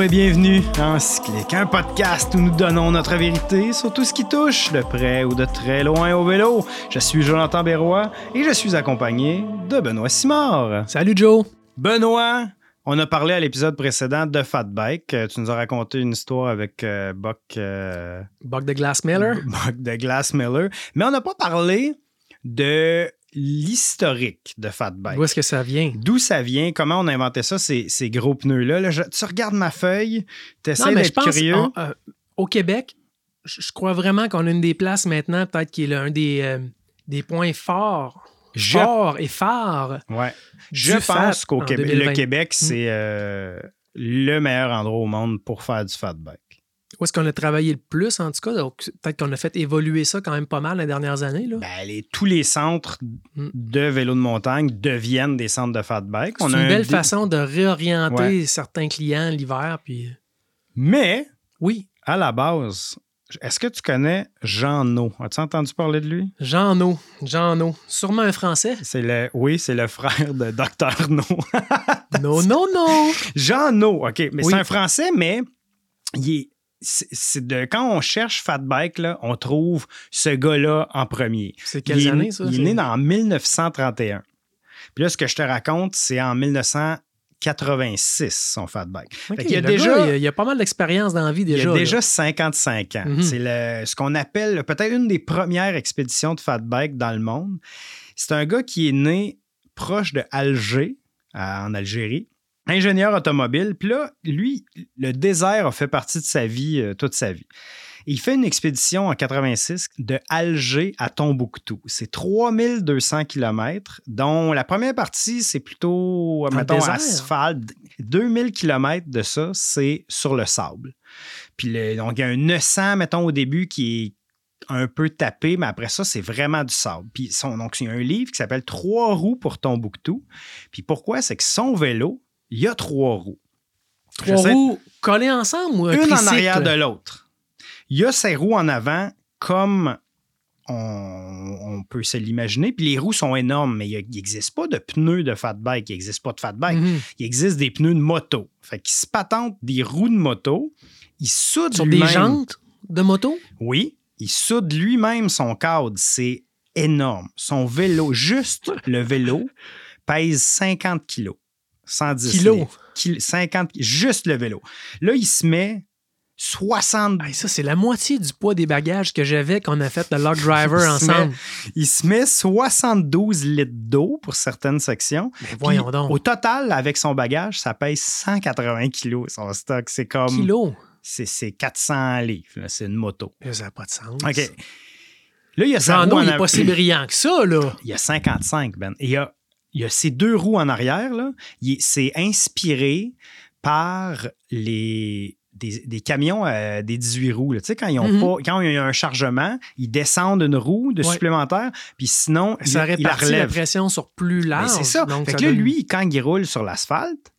Bonjour et bienvenue dans Cyclic, un podcast où nous donnons notre vérité sur tout ce qui touche de près ou de très loin au vélo. Je suis Jonathan Berroy et je suis accompagné de Benoît Simard. Salut Joe. Benoît, on a parlé à l'épisode précédent de Fat Bike. Euh, Tu nous as raconté une histoire avec euh, Buck, euh, Buck de Glass Miller. Buck de Glass Miller, mais on n'a pas parlé de l'historique de Fat Bike. D'où est-ce que ça vient? D'où ça vient, comment on a inventé ça, ces, ces gros pneus-là? Là, tu regardes ma feuille, tu essaies d'être curieux. euh, au Québec, je crois vraiment qu'on a une des places maintenant, peut-être qui est l'un des, euh, des points forts, Je- forts et phares. Ouais. Je pense qu'au Québec, le 2020. Québec, c'est euh, le meilleur endroit au monde pour faire du fat bike. Où est-ce qu'on a travaillé le plus, en tout cas? Donc, Peut-être qu'on a fait évoluer ça quand même pas mal les dernières années. Là. Ben, les- tous les centres Mm. de vélo de montagne deviennent des centres de fat bike. C'est a une un belle façon de réorienter Ouais. certains clients l'hiver. Puis... Mais, Oui, à la base, est-ce que tu connais Jean No? As-tu entendu parler de lui? Jean No. Jean No. Sûrement un Français. C'est le, oui, c'est le frère de Dr. No. Non, non, non. Jean No, OK. Mais Oui. c'est un Français, mais il est- c'est de quand on cherche Fat Bike, là, on trouve ce gars-là en premier. C'est quelles il années, ça? Il est né en 1931. Puis là, ce que je te raconte, c'est en 1986, son Fat Bike. Ok, Fait qu'il y a déjà- gars, il y a, il a pas mal d'expérience dans la vie Il déjà. a là. déjà 55 ans. Mhm. C'est le- ce qu'on appelle peut-être une des premières expéditions de Fat Bike dans le monde. C'est un gars qui est né proche de Alger, à- en Algérie, ingénieur automobile. Puis là, lui, le désert a fait partie de sa vie euh, toute sa vie. Il fait une expédition en 86 de Alger à Tombouctou. C'est 3200 km, dont la première partie, c'est plutôt, Dans mettons, asphalte. 2000 km de ça, c'est sur le sable. Puis le- donc, il y a un 900, mettons, au début qui est un peu tapé, mais après ça, c'est vraiment du sable. Puis son, donc, il y a un livre qui s'appelle Trois roues pour Tombouctou. Puis pourquoi? C'est que son vélo, il y a trois roues. Trois J'essaie- roues collées ensemble ou un une en arrière de l'autre. Il y a ses roues en avant comme on, on peut se l'imaginer. Puis les roues sont énormes, mais il n'existe pas de pneus de fat bike. Il n'existe pas de fat bike. Mhm. Il existe des pneus de moto. Fait qu'il se patente des roues de moto. Il soude Sur des jantes de moto? Oui, il soude lui-même son cadre. C'est énorme. Son vélo, juste le vélo, pèse 50 kilos. 110 Kilos. livres. Kil- 50, juste le vélo. Là, il se met 60 Hey, ça, c'est la moitié du poids des bagages que j'avais quand on a fait le log driver Il se ensemble. Il se met 72 litres d'eau pour certaines sections. Mais Puis, voyons donc. Au total, avec son bagage, ça pèse 180 kilos son stock. C'est comme. Kilo? C'est c'est 400 livres. C'est une moto. Ça n'a pas de sens. OK. Là, il y a Jean il est av- pas si brillant que ça, là. Il y a 55, Ben. Et il y a, il y a ces deux roues en arrière. Il C'est inspiré par les. Des, des camions euh, des 18 roues. là. Tu sais, quand ils ont Mhm. pas, quand il y a un chargement, ils descendent une roue de Ouais. supplémentaire, puis sinon, il, Ça il la répartit la pression sur plus Mais large. c'est ça. Donc, fait ça que là, donne- lui, quand il roule sur l'asphalte,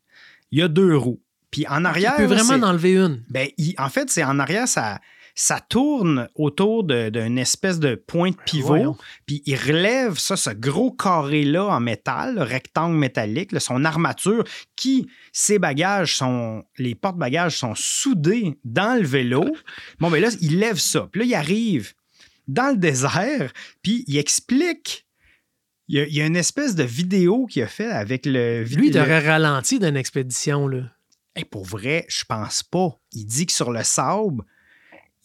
il y a deux roues. Puis en il arrière. peut vraiment en enlever une. ben, il- en fait, c'est en arrière, ça, ça tourne autour d'une espèce de point de pivot. voyons. Puis il relève ça, ce gros carré-là en métal, le rectangle métallique, là, son armature, qui, ses bagages sont, les porte-bagages sont soudés dans le vélo. Bon, ben là, il lève ça. Puis là, il arrive dans le désert, puis il explique. Il y a, il y a une espèce de vidéo qu'il a fait avec le Lui, il le- aurait ralenti d'une expédition, là. Hey, pour vrai, je pense pas. Il dit que sur le sable,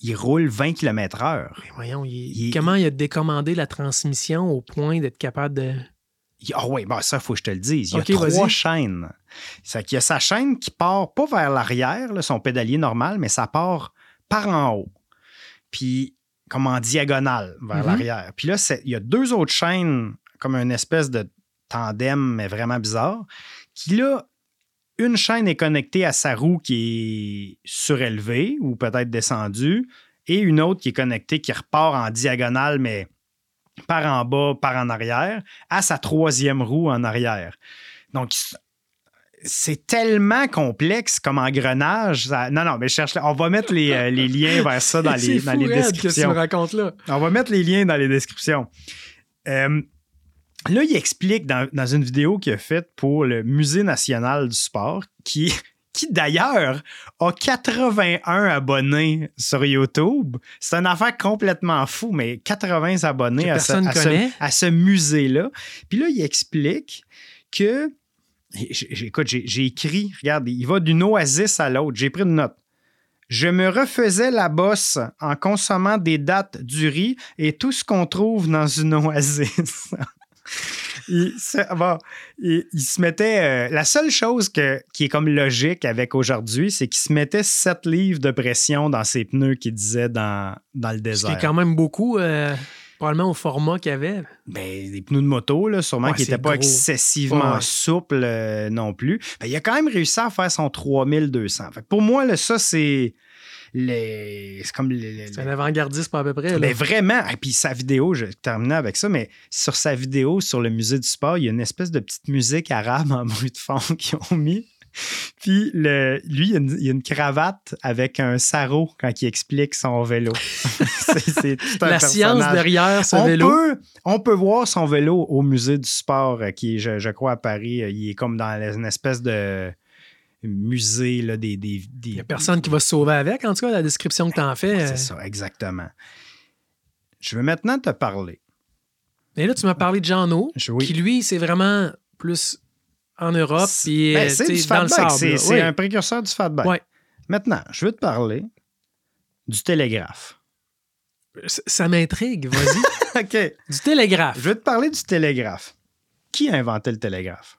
il roule 20 km/h. Mais voyons, il- Il- comment il a décommandé la transmission au point d'être capable de. Ah oui, ben ça, il faut que je te le dise. Il y a trois chaînes. C'est qu'il y a sa chaîne qui part pas vers l'arrière, son pédalier normal, mais ça part par en haut. Puis, comme en diagonale vers Mhm. l'arrière. Puis là, il y a deux autres chaînes, comme une espèce de tandem, mais vraiment bizarre, qui là, une chaîne est connectée à sa roue qui est surélevée ou peut-être descendue, et une autre qui est connectée, qui repart en diagonale, mais par en bas, par en arrière, à sa troisième roue en arrière. Donc, c'est tellement complexe comme engrenage. ça- Non, non, mais cherche. On va mettre les, euh, les liens vers ça dans les, dans les qu'est-ce que tu descriptions. me racontes là. On va mettre les liens dans les descriptions. Euh, là, il explique dans, dans une vidéo qu'il a faite pour le Musée national du sport, qui, qui d'ailleurs a 81 abonnés sur YouTube. C'est une affaire complètement fou, mais 80 abonnés à ce, personne à ce- connaît. à ce musée-là. Puis là, il explique que. Écoute, j'ai j'ai écrit, regarde, il va d'une oasis à l'autre. J'ai pris une note. Je me refaisais la bosse en consommant des dattes du riz et tout ce qu'on trouve dans une oasis. Il, bon, il- il se mettait. euh, la seule chose que- qui est comme logique avec aujourd'hui, c'est qu'il se mettait 7 livres de pression dans ses pneus qu'il disait dans, dans le désert. est quand même beaucoup, euh, probablement au format qu'il y avait. Ben, des pneus de moto, là, sûrement, Ouais, qui c'est n'étaient pas gros. excessivement Ouais. souples euh, non plus. Ben, il a quand même réussi à faire son 3200. Fait que pour moi, là, ça, c'est. Les- C'est comme. les- C'est un avant-gardiste pas à peu près. là. Ben, vraiment. Et puis sa vidéo, je terminais avec ça, mais sur sa vidéo, sur le musée du sport, il y a une espèce de petite musique arabe en bruit de fond qu'ils ont mis. Puis le, lui, il y, a une, il a une cravate avec un sarrau quand il explique son vélo. c'est, tout un La science derrière ce on vélo. Peut, on peut voir son vélo au musée du sport, euh, qui est, je, je crois, à Paris. Euh, Il est comme dans une espèce de musée là, des, des, des- Il n'y a personne qui va se sauver avec, en tout cas, la description que tu en fais. euh. C'est ça, exactement. Je veux maintenant te parler. Et là, tu m'as parlé de Jean O, Je- oui. qui lui, c'est vraiment plus en Europe, C'est- ben, euh, du fatback. C'est, Oui. un précurseur du fatback. Ouais. Maintenant, je veux te parler du télégraphe. C- Ça m'intrigue, vas-y. OK. du télégraphe. Je veux te parler du télégraphe. Qui a inventé le télégraphe?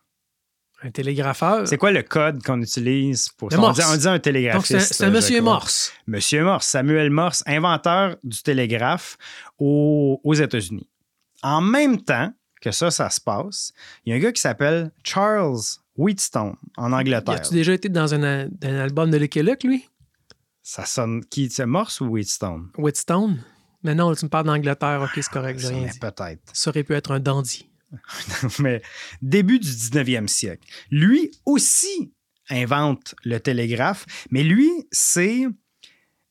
Un télégrapheur. C'est quoi le code qu'on utilise pour ça? On dit, on dit un Donc, télégraphiste. c'est un- un je monsieur. Morse. Monsieur Morse, Samuel Morse, inventeur du télégraphe au- aux États-Unis. En même temps que ça, ça se passe, il y a un gars qui s'appelle Charles Wheatstone en Angleterre. a-tu déjà été dans un, album de Lucky Luke, lui? Ça sonne qui? C'est Morse ou Wheatstone? Whitstone? Mais non, tu me parles d'Angleterre, ok, c'est correct, j'ai. Peut-être. Ça aurait pu être un dandy. mais début du 19e siècle. Lui aussi invente le télégraphe, mais lui, c'est.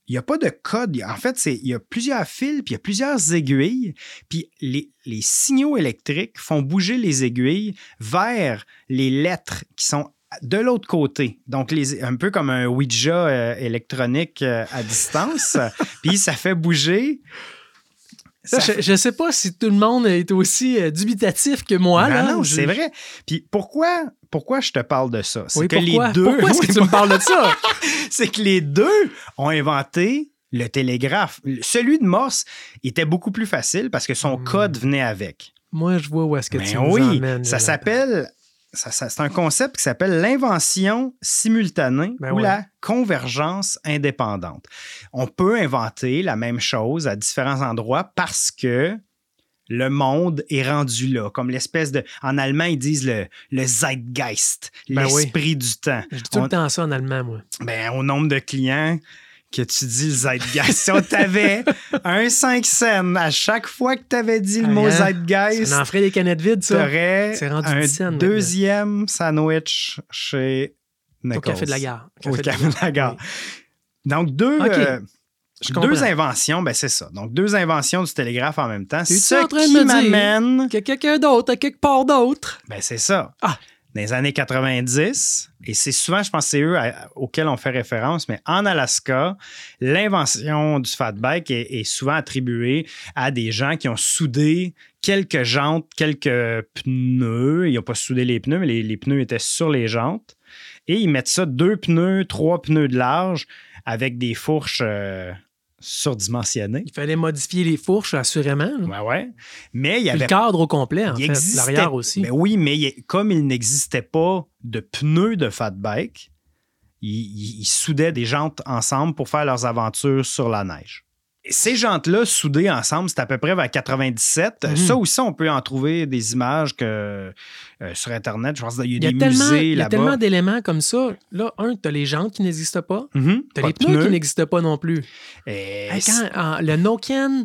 Il n'y a pas de code. En fait, il y a plusieurs fils, puis il y a plusieurs aiguilles, puis les, signaux électriques font bouger les aiguilles vers les lettres qui sont de l'autre côté. Donc, un peu comme un Ouija euh, électronique euh, à distance. puis ça fait bouger. Ça, Ça je, je sais pas si tout le monde est aussi euh, dubitatif que moi. Ben là. non, Je- c'est vrai. Puis pourquoi, pourquoi je te parle de ça? C'est Oui, que pourquoi? les deux. Pourquoi est-ce que tu me parles de ça? C'est que les deux ont inventé le télégraphe. Celui de Morse était beaucoup plus facile parce que son Hmm. code venait avec. Moi, je vois où est-ce que Ben tu nous oui, emmènes. ça s'appelle. Ça- ça- c'est un concept qui s'appelle l'invention simultanée Ben ou ouais. la convergence indépendante. On peut inventer la même chose à différents endroits parce que le monde est rendu là, comme l'espèce de. En allemand, ils disent le, le Zeitgeist, Ben oui. l'esprit du temps. Je dis tout On- le temps ça en allemand, moi. ben, au nombre de clients que tu dis le Zeitgeist. si on t'avait un 5 cents à chaque fois que tu avais dit le Ah, mot hein? Zeitgeist, Ça en ferait des canettes vides, tu ça. aurais C'est rendu un 10 cents maintenant. deuxième sandwich chez Au Nichols. café de la gare. Au café de la gare. Oui. Donc, deux, OK. euh, deux inventions, ben c'est ça. Donc, deux inventions du télégraphe en même temps. Ce en train de qui m'amène Que quelqu'un d'autre, à quelque part d'autre? Ben, c'est ça. Ah. Dans les années 90, et c'est souvent, je pense, c'est eux auxquels on fait référence, mais en Alaska, l'invention du fat bike est, souvent attribuée à des gens qui ont soudé quelques jantes, quelques pneus. Ils n'ont pas soudé les pneus, mais les, les pneus étaient sur les jantes. Et ils mettent ça deux pneus, trois pneus de large avec des fourches euh, surdimensionnées. Il fallait modifier les fourches, assurément. Ouais. Mais il y avait le cadre au complet, en il fait. L'arrière aussi. Ben oui, mais il- comme il n'existait pas de pneus de fat bike, ils soudaient des jantes ensemble pour faire leurs aventures sur la neige. Ces jantes-là, soudées ensemble, c'est à peu près vers 97. Mhm. Ça aussi, on peut en trouver des images que, euh, sur Internet. Je pense qu'il y a Il y a des musées il y a là-bas. tellement d'éléments comme ça. Là, un, t'as les jantes qui n'existent pas. Mhm, T'as pas les pneus, qui n'existent pas non plus. Et Hey, quand, en- le Nokian,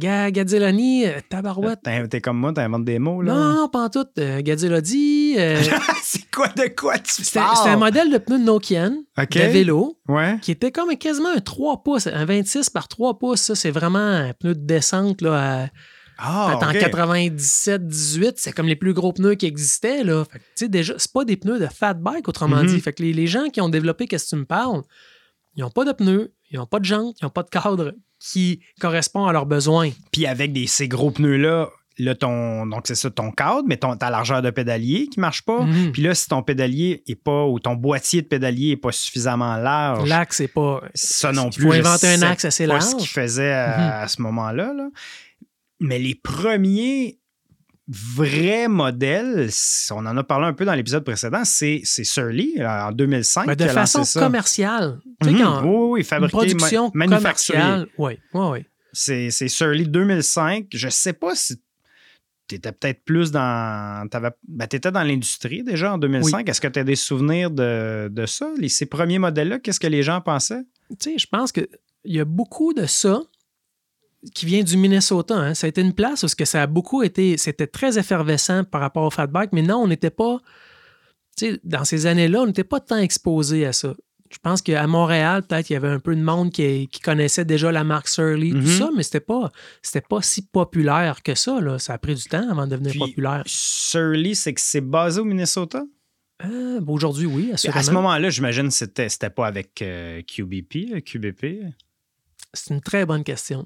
Ga- Gadzellani, euh, Tabarouette. T'es comme moi, t'inventes des mots, là. Non, pas en tout. Euh, euh, c'est quoi de quoi tu parles? c'était un modèle de pneu de Nokian, OK. de vélo, Ouais. qui était comme quasiment un 3 pouces, un 26 par 3 pouces. Ça, c'est vraiment un pneu de descente là, Ah, Fait En ok. 97-18, c'est comme les plus gros pneus qui existaient. Là. Fait que, tu sais, déjà, c'est pas des pneus de fat bike, autrement Mhm. dit. Fait que les, les gens qui ont développé, qu'est-ce que tu me parles, ils n'ont pas de pneus, ils n'ont pas de jantes, ils n'ont pas de cadre qui correspond à leurs besoins. Puis avec des, ces gros pneus-là, là, ton, donc c'est ça, ton cadre, mais ton, ta largeur de pédalier qui marche pas. Mhm. Puis là, si ton pédalier est pas, ou ton boîtier de pédalier est pas suffisamment large, L'axe, c'est pas. ça non Il plus. faut je inventer un axe assez large. ce qu'il faisait à, à ce moment-là. là. Mais les premiers vrais modèles, on en a parlé un peu dans l'épisode précédent, c'est c'est Surly là, en 2005 Ben, de qui a lancé façon ça. commerciale. Tu sais, Mhm. quand oui, oui, fabriqué, production ma- manufacturé. commerciale. Oui, oui, oui. C'est c'est Surly 2005. Je sais pas si tu étais peut-être plus dans. Ben, tu étais dans l'industrie déjà en 2005. Est-ce que tu as des souvenirs de, de ça? Les, ces premiers modèles-là, qu'est-ce que les gens pensaient? Tu sais, je pense qu'il y a beaucoup de ça qui vient du Minnesota. hein. Ça a été une place où ce que ça a beaucoup été, c'était très effervescent par rapport au fat bike, mais non, on n'était pas, tu sais, dans ces années-là, on n'était pas tant exposé à ça. Je pense qu'à Montréal, peut-être, il y avait un peu de monde qui, qui connaissait déjà la marque Surly, tout ça, mais c'était pas, c'était pas si populaire que ça. Là. Ça a pris du temps avant de devenir Puis, populaire. Surly, c'est que c'est basé au Minnesota? Euh, ben, Aujourd'hui, oui, assurément. À ce moment-là, j'imagine que c'était, c'était pas avec euh, QBP, euh, QBP. C'est une très bonne question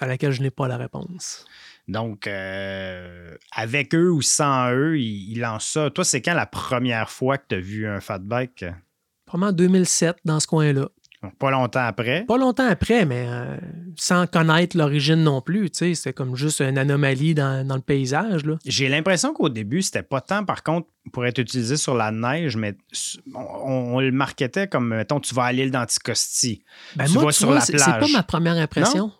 à laquelle je n'ai pas la réponse. Donc, euh, avec eux ou sans eux, ils, ils lancent ça. Toi, c'est quand la première fois que tu as vu un fat bike? Probablement en 2007, dans ce coin-là. Pas longtemps après? Pas longtemps après, mais euh, sans connaître l'origine non plus. tu sais, C'était comme juste une anomalie dans, dans le paysage. J'ai l'impression qu'au début, c'était pas tant, par contre, pour être utilisé sur la neige, mais on, on le marketait comme, mettons, tu vas à l'île d'Anticosti. Ben, Tu moi, vas tu sur vois, la c'est- C'est pas plage. ma première impression. Non?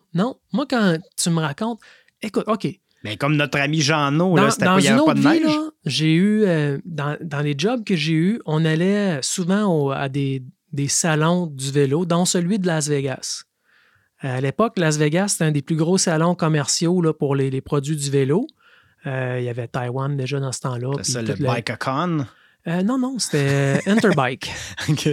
Moi, quand tu me racontes, écoute, OK. Mais comme notre ami Jean-No, là, c'était pas, il y une avait autre pas de vie, neige. j'ai eu, euh, dans, dans les jobs que j'ai eus, on allait souvent au- à des, des salons du vélo, dont celui de Las Vegas. Euh, À l'époque, Las Vegas, c'était un des plus gros salons commerciaux là, pour les, les produits du vélo. Euh, il y avait Taïwan déjà dans ce temps-là. C'est le Bike-A-Con? Euh, non, non, c'était Interbike. OK.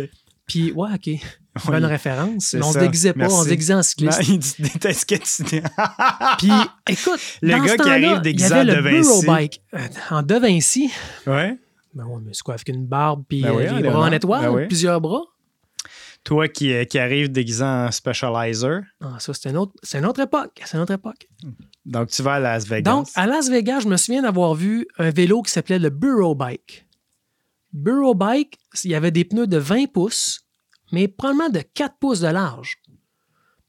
Puis, ouais, OK. Oui. Bonne référence. Mais on se déguisait pas, on se déguisait en Non, cycliste. il dit déteste que tu dis. Puis, écoute, Le dans gars ce qui arrive déguisé en le De Vinci. Burro Bike. Euh, en De Vinci, ouais. ben ouais, mais c'est quoi, avec une barbe puis Ben oui, euh, les bras en étoile, Ben oui. plusieurs bras? Toi qui, euh, qui arrive déguisé en Specializer. Ah, ça, c'est une, autre, c'est une autre époque. C'est une autre époque. Donc, tu vas à Las Vegas. Donc, à Las Vegas, je me souviens d'avoir vu un vélo qui s'appelait le Burro Bike. Burro Bike, il y avait des pneus de 20 pouces, mais probablement de 4 pouces de large.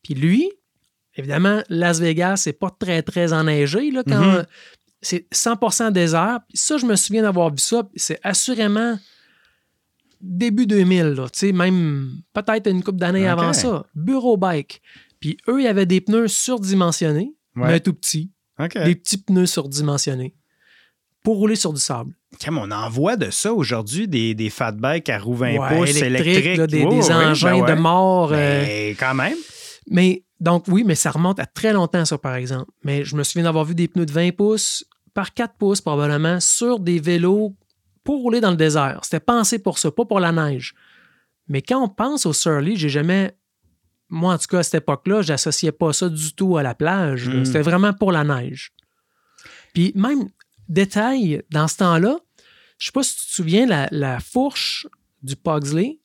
Puis lui, évidemment, Las Vegas, c'est pas très, très enneigé. Là, quand, Mhm. C'est 100% désert. Puis ça, je me souviens d'avoir vu ça. C'est assurément début 2000, là, même peut-être une couple d'années avant ça. Burro Bike. Puis eux, il y avait des pneus surdimensionnés, Ouais. mais tout petits. Des petits pneus surdimensionnés pour rouler sur du sable. Comme on en voit de ça aujourd'hui, des, des fat bikes à roues 20 Ouais, pouces électriques, électriques. là, des, engins ben ouais. de mort. euh, Mais quand même. Mais donc, oui, mais ça remonte à très longtemps, ça, par exemple. Mais je me souviens d'avoir vu des pneus de 20 pouces par 4 pouces, probablement, sur des vélos pour rouler dans le désert. C'était pensé pour ça, pas pour la neige. Mais quand on pense au Surly, j'ai jamais. Moi, en tout cas, à cette époque-là, j'associais pas ça du tout à la plage. là. Mm. C'était vraiment pour la neige. Puis, même, détail, dans ce temps-là, je sais pas si tu te souviens, la, la fourche du Pugsley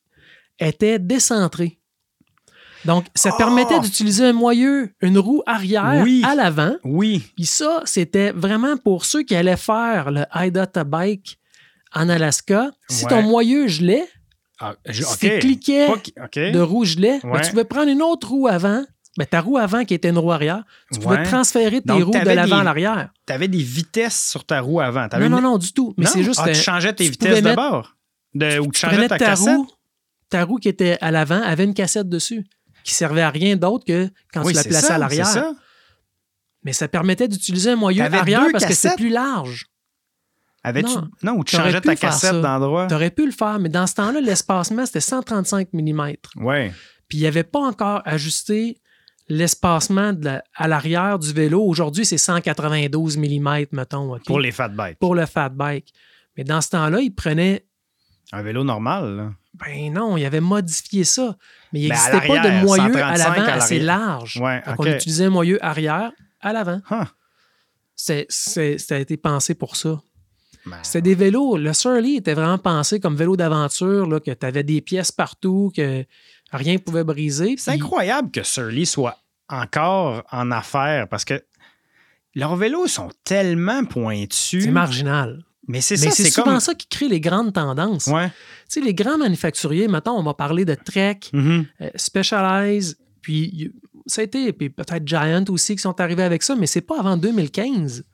était décentrée. Donc, ça Oh! permettait d'utiliser un moyeu, une roue arrière Oui. à l'avant. Oui. Puis ça, c'était vraiment pour ceux qui allaient faire le Idota Bike en Alaska. Si Ouais. ton moyeu gelait, Ah, je- si tu cliquais de roue gelait, ben, tu pouvais prendre une autre roue avant. Ben, ta roue avant qui était une roue arrière, tu pouvais Ouais. transférer tes Donc, roues de l'avant à l'arrière. Tu avais des vitesses sur ta roue avant. Non, une- non, non, du tout. Mais c'est juste Ah, que tu changeais tes tu vitesses de bord? De, ou tu tu changeais ta, ta cassette? roue, ta roue qui était à l'avant avait une cassette dessus qui servait à rien d'autre que quand Oui, tu la plaçais ça, à c'est l'arrière. ça. Mais ça permettait d'utiliser un moyeu arrière parce que cassettes? c'était plus large. Non. Non, ou tu changeais ta cassette d'endroit? Tu aurais pu le faire, mais dans ce temps-là, l'espacement, c'était 135 mm. Ouais. Puis il n'y avait pas encore ajusté l'espacement la- à l'arrière du vélo. Aujourd'hui, c'est 192 mm, mettons. Pour les fat bikes. Pour le fat bike. Mais dans ce temps-là, il prenait. Un vélo normal, là. Ben non, il avait modifié ça. Mais il Ben, n'existait pas de moyeu 135 à l'avant assez large. Ouais, on utilisait un moyeu arrière à l'avant. Huh. C'est, c'est- ça a été pensé pour ça. Ben, C'était des vélos. Le Surly était vraiment pensé comme vélo d'aventure, là, que tu avais des pièces partout, que rien ne pouvait briser. C'est incroyable que Surly soit encore en affaires parce que leurs vélos sont tellement pointus. C'est marginal. Mais c'est ça, c'est souvent comme. ça qui crée les grandes tendances. Ouais. Tu sais, les grands manufacturiers, maintenant, on va parler de Trek, Mhm. euh, Specialized, puis ça a été, puis peut-être Giant aussi qui sont arrivés avec ça, mais c'est pas avant 2015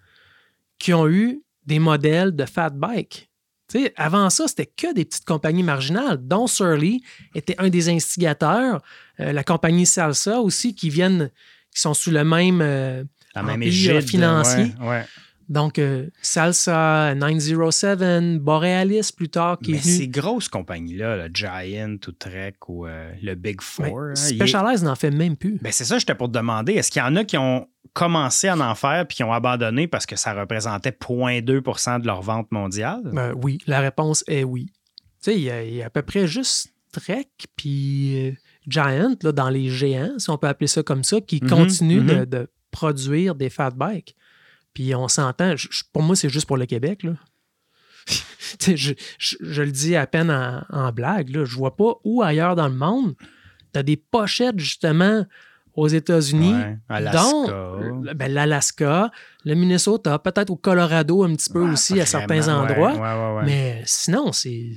qu'ils ont eu des modèles de fat bike. Tu sais, avant ça, c'était que des petites compagnies marginales, dont Surly était un des instigateurs, la compagnie Salsa aussi, qui viennent, qui sont sous le même. euh, La même égide. financier. Ouais, ouais. donc, euh, Salsa, 907, Borealis plus tard, qui Mais est venu. ces grosses compagnies-là, le Giant ou Trek ou euh, le Big Four, Ben, hein, est- n'en fait même plus. Ben, c'est ça, j'étais pour te demander. Est-ce qu'il y en a qui ont commencé à en faire puis qui ont abandonné parce que ça représentait 0,2% de leur vente mondiale? Ben oui, la réponse est oui. Tu sais, il y, y a à peu près juste Trek puis euh, Giant là, dans les géants, si on peut appeler ça comme ça, qui Mhm, continuent de, mhm. de produire des fat bikes. Puis on s'entend, pour moi, c'est juste pour le Québec. Là. Je, je- je le dis à peine en, en blague. Là. Je vois pas où ailleurs dans le monde, tu as des pochettes justement aux États-Unis, Ouais, dont ben, l'Alaska, le Minnesota, peut-être au Colorado un petit peu Ouais, aussi à certains ouais, endroits. Mais sinon, c'est.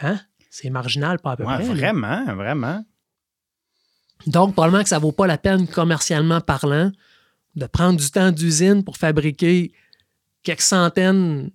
Hein? C'est marginal, pas à peu Ouais, près. là. vraiment, vraiment. Donc, probablement que ça vaut pas la peine, commercialement parlant, de prendre du temps d'usine pour fabriquer quelques centaines,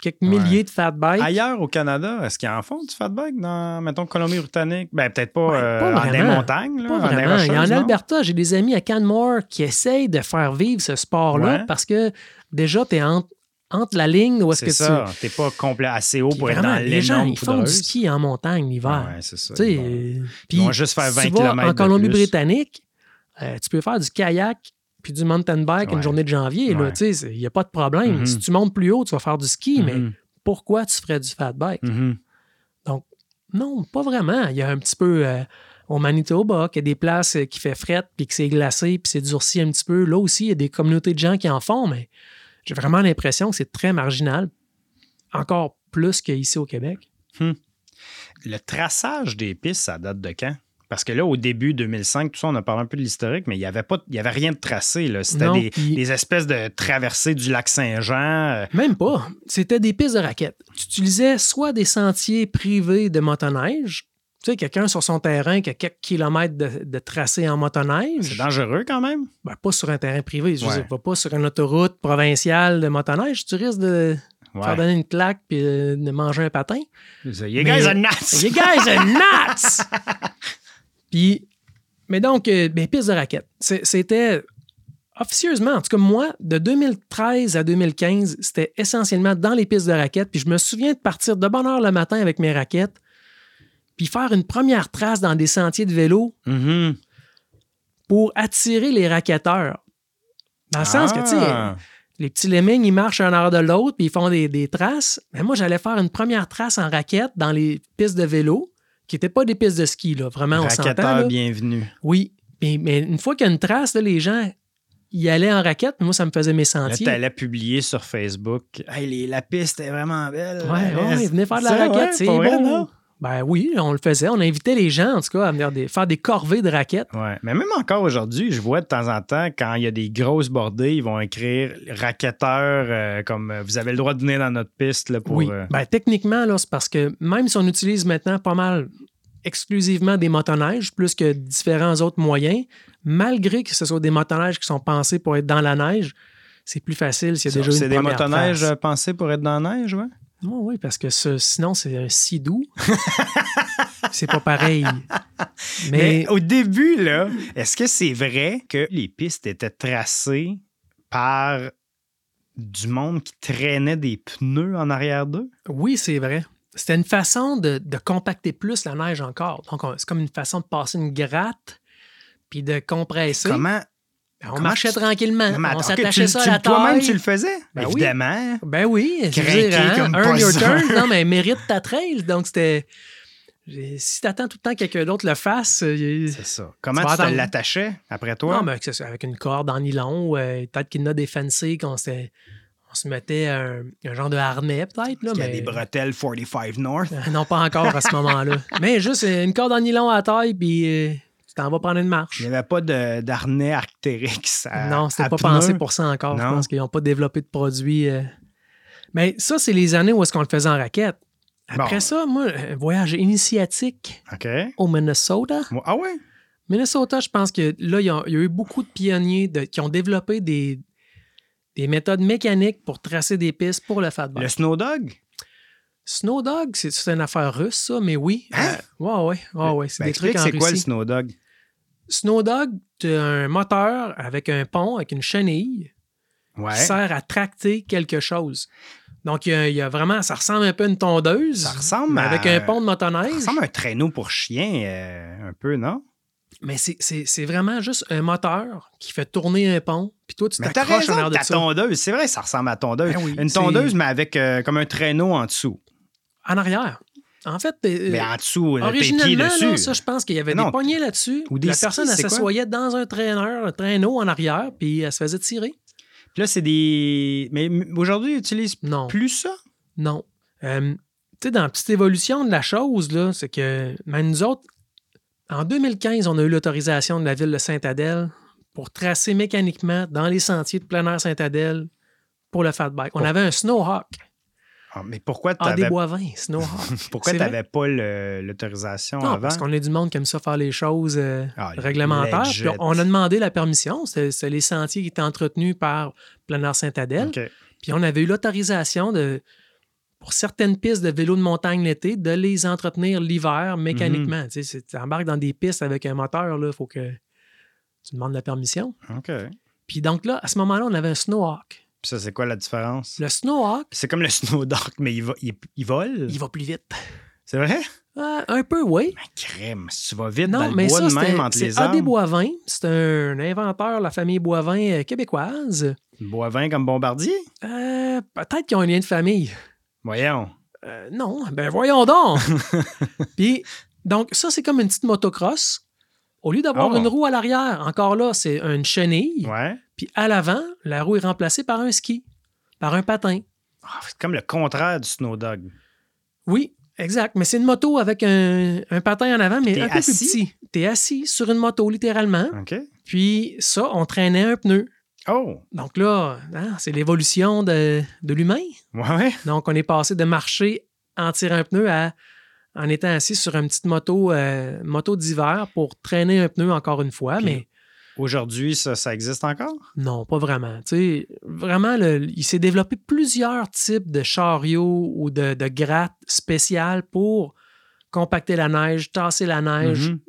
quelques Ouais. milliers de fat bikes. Ailleurs au Canada, est-ce qu'ils en font du fat bike dans, mettons, Colombie-Britannique? Ben, peut-être pas, Ouais, euh, pas en des montagnes, là, Pas en des a en non? Alberta, j'ai des amis à Canmore qui essayent de faire vivre ce sport-là Ouais. parce que déjà, tu es entre, entre la ligne où est-ce C'est que ça. tu. T'es pas complet assez haut pour être dans les gens, ils font du ski en montagne l'hiver. Ouais, c'est ça. Sais, Ils vont- euh, Ils puis vont juste faire si 20 tu vas km en. Colombie-Britannique, euh, tu peux faire du kayak puis du mountain bike une journée de janvier. Ouais. Il n'y a pas de problème. Mhm. Si tu montes plus haut, tu vas faire du ski, mais Mhm. pourquoi tu ferais du fat bike? Mhm. Non, pas vraiment. Il y a un petit peu euh, au Manitoba, qu'il y a des places euh, qui fait frette, puis que c'est glacé, puis c'est durci un petit peu. Là aussi, il y a des communautés de gens qui en font, mais j'ai vraiment l'impression que c'est très marginal. Encore plus qu'ici au Québec. Le traçage des pistes, ça date de quand? Parce que là, au début 2005, tout ça, on a parlé un peu de l'historique, mais il n'y avait, pas- il y avait rien de tracé. C'était des, des espèces de traversées du lac Saint-Jean. euh, Même pas. C'était des pistes de raquettes. Tu utilisais soit des sentiers privés de motoneige, tu sais, quelqu'un sur son terrain qui a quelques kilomètres de, de tracé en motoneige. C'est dangereux quand même. Ben, pas sur un terrain privé. Je Ouais. dire, pas sur une autoroute provinciale de motoneige. Tu risques de Ouais. faire donner une claque puis euh, de manger un patin. Ça. You Mais- guys are nuts! You guys are nuts! puis, mais donc, euh, ben, piste de raquettes. C'est- C'était officieusement, en tout cas moi, de 2013 à 2015, c'était essentiellement dans les pistes de raquettes. Puis je me souviens de partir de bonne heure le matin avec mes raquettes, puis faire une première trace dans des sentiers de vélo Mhm. pour attirer les raquetteurs. Dans le sens que, tu sais, Ah. les petits lemmings, ils marchent un heure de l'autre, puis ils font des, des traces. Mais moi, j'allais faire une première trace en raquette dans les pistes de vélo, qui n'étaient pas des pistes de ski, là. Vraiment, on s'entend. Là. bienvenue. Oui. Mais une fois qu'il y a une trace, là, les gens y allaient en raquette, puis moi, ça me faisait mes sentiers. tu allais publier sur Facebook. Hey, les- la piste est vraiment belle. Ouais, ouais, piste. venez faire de la Ça, raquette, ouais, c'est pour vrai? Ben oui, on le faisait. On invitait les gens, en tout cas, à venir des- faire des corvées de raquettes. Ouais. Mais même encore aujourd'hui, je vois de temps en temps, quand il y a des grosses bordées, ils vont écrire racketteur, euh, comme euh, vous avez le droit de venir dans notre piste là, pour. oui. euh, Ben, techniquement, c'est parce que même si on utilise maintenant pas mal exclusivement des motoneiges plus que différents autres moyens, malgré que ce soit des motoneiges qui sont pensés pour être dans la neige, c'est plus facile s'il y a déjà une c'est des motoneiges pensés pour être dans la neige, ouais? Oui, oui, parce que ce- sinon, c'est un si doux. c'est pas pareil. Mais, Mais, au début, là, est-ce que c'est vrai que les pistes étaient tracées par du monde qui traînait des pneus en arrière d'eux? oui, c'est vrai. C'était une façon de, de compacter plus la neige encore. Donc, on- c'est comme une façon de passer une gratte puis de compresser. Comment? Ben, on comment marchait tu- tranquillement. Non, on attends, s'attachait tu- ça tu- à la Toi-même, taille. tu le faisais? Ben oui. Évidemment. Ben oui, Craquer dire, hein, comme earn your turn. Non, mais mérite ta trail. Donc, c'était. Si t'attends tout le temps que quelqu'un d'autre le fasse, euh, C'est ça. Comment tu l'attachais après toi? non, mais avec, avec une corde en nylon, euh, peut-être qu'il y en a des fancy qu'on s'était- on se mettait un, un genre de harnais, peut-être. Là, Il y a mais... des bretelles 45 North. Euh, Non, pas encore à ce moment-là. Mais juste une corde en nylon à la taille, puis tu t'en vas prendre une marche. Il n'y avait pas d'harnais Arcteryx. à- non, c'était pas pneus. pensé pour ça encore. Je Non. pense qu'ils n'ont pas développé de produits. euh. Mais ça, c'est les années où est-ce qu'on le faisait en raquette. Après Bon. ça, moi, un voyage initiatique au Minnesota. Ah ouais? Minnesota, je pense que là, il y a, il y a eu beaucoup de pionniers de- qui ont développé des, des méthodes mécaniques pour tracer des pistes pour le fat bike. Le Snow Dog? Snow Dog, c'est une affaire russe, ça, mais oui. Hein? Euh, ouais, ouais, ouais, ouais. C'est Ben, des trucs explique, en c'est quoi le. Snow Dog? Snow Dog, tu as un moteur avec un pont, avec une chenille, Ouais. qui sert à tracter quelque chose. Donc, il y, a, il y a vraiment, ça ressemble un peu à une tondeuse. Ça ressemble à- avec un pont de Ça motoneige. ressemble à un traîneau pour chien, euh, un peu, non? Mais c'est- vraiment juste un moteur qui fait tourner un pont. Puis toi, tu t'accroches en arrière de ta ça. tondeuse. C'est vrai, ça ressemble à la tondeuse. Ben oui, Une tondeuse, mais avec euh, comme un traîneau en dessous. En arrière. En fait, euh, mais en dessous, tes pieds originalement, dessus. là, ça, je pense qu'il y avait Non, des poignées là-dessus. ou des La skis, personne, elle s'assoyait dans un traîneur, un traîneau en arrière, puis elle se faisait tirer. Puis là, c'est des. Mais aujourd'hui, ils utilisent Non. plus ça? Non. Euh, tu sais, dans la petite évolution de la chose, là, c'est que même nous autres, en 2015, on a eu l'autorisation de la ville de Saint-Adèle pour tracer mécaniquement dans les sentiers de plein air Saint-Adèle pour le fat bike. On avait un Snowhawk Ah, mais pourquoi tu des bois vins, Snowhawk. pourquoi C'est t'avais pas l'autorisation avant? parce qu'on est du monde qui aime ça faire les choses euh, Ah, réglementaires. Puis on a demandé la permission. C'était les sentiers qui étaient entretenus par Plein Air Saint-Adèle. Puis on avait eu l'autorisation de, pour certaines pistes de vélo de montagne l'été, de les entretenir l'hiver mécaniquement. Mhm. Tu sais, Tu embarques dans des pistes avec un moteur, il faut que tu demandes la permission. OK. Puis donc là, à ce moment-là, on avait un Snowhawk. Ça, c'est quoi la différence? Le Snowhawk, C'est comme le Snow Dog, mais il, va, il, il vole? il va plus vite. C'est vrai? Euh, un peu, oui. Crème, si tu vas vite Non, dans le mais bois ça, de même entre c'est les arbres. Boivin. C'est un inventeur de la famille Boivin euh, québécoise. Boivin comme bombardier? Euh, Peut-être qu'ils ont un lien de famille. Voyons. Euh, non, ben voyons donc. Puis, donc, ça, c'est comme une petite motocross. Au lieu d'avoir Oh. une roue à l'arrière, encore là, c'est une chenille. Ouais. Puis à l'avant, la roue est remplacée par un ski, par un patin. Ah, c'est comme le contraire du Snow Dog. Oui, exact. Mais c'est une moto avec un, un patin en avant, mais un peu assis? plus petit. T'es assis sur une moto, littéralement. OK. Puis ça, on traînait un pneu. Oh! Donc là, hein, c'est l'évolution de, de l'humain. Ouais. Donc, on est passé de marcher en tirant un pneu à en étant assis sur une petite moto, euh, moto d'hiver pour traîner un pneu encore une fois. Puis- mais Aujourd'hui, ça, ça existe encore? non, pas vraiment. Tu sais, vraiment, le- il s'est développé plusieurs types de chariots ou de, de grattes spéciales pour compacter la neige, tasser la neige, Mhm.